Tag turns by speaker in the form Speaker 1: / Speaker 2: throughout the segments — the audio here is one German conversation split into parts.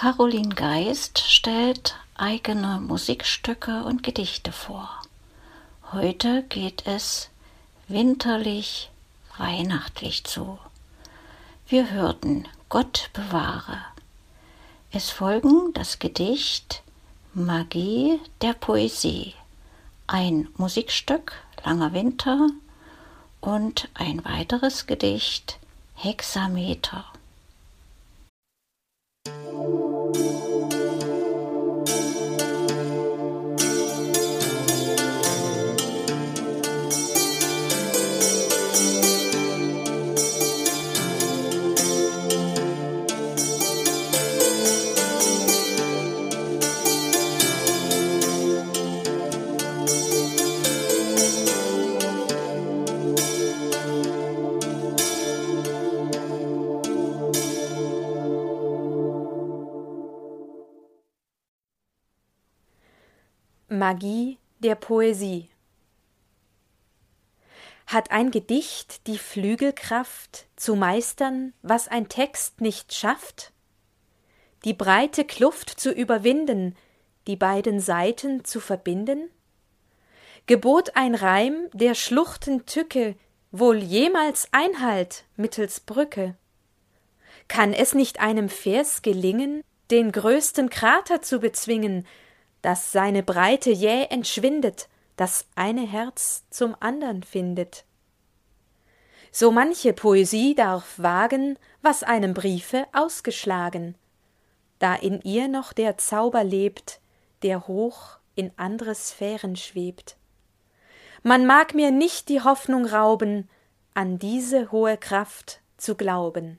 Speaker 1: Caroline Geist stellt eigene Musikstücke und Gedichte vor. Heute geht es winterlich, weihnachtlich zu. Wir hörten Gott bewahre. Es folgen das Gedicht Magie der Poesie, ein Musikstück Langer Winter und ein weiteres Gedicht Hexameter.
Speaker 2: Magie der Poesie Hat ein Gedicht die Flügelkraft, zu meistern, was ein Text nicht schafft? Die breite Kluft zu überwinden, die beiden Seiten zu verbinden? Gebot ein Reim der Schluchten Tücke wohl jemals Einhalt mittels Brücke? Kann es nicht einem Vers gelingen, den größten Krater zu bezwingen, dass seine Breite jäh entschwindet, das eine Herz zum andern findet. So manche Poesie darf wagen, was einem Briefe ausgeschlagen, da in ihr noch der Zauber lebt, der hoch in andre Sphären schwebt. Man mag mir nicht die Hoffnung rauben, an diese hohe Kraft zu glauben.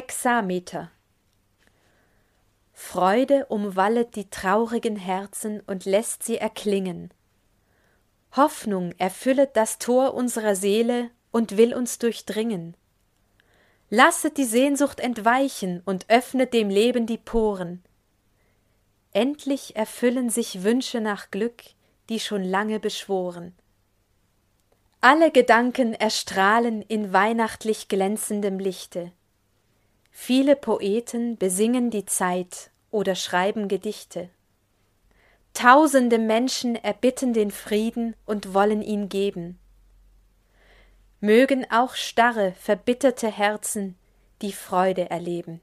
Speaker 2: Hexameter Freude umwallet die traurigen Herzen und lässt sie erklingen. Hoffnung erfüllet das Tor unserer Seele und will uns durchdringen. Lasset die Sehnsucht entweichen und öffnet dem Leben die Poren. Endlich erfüllen sich Wünsche nach Glück, die schon lange beschworen. Alle Gedanken erstrahlen in weihnachtlich glänzendem Lichte. Viele Poeten besingen die Zeit oder schreiben Gedichte. Tausende Menschen erbitten den Frieden und wollen ihn geben. Mögen auch starre, verbitterte Herzen die Freude erleben.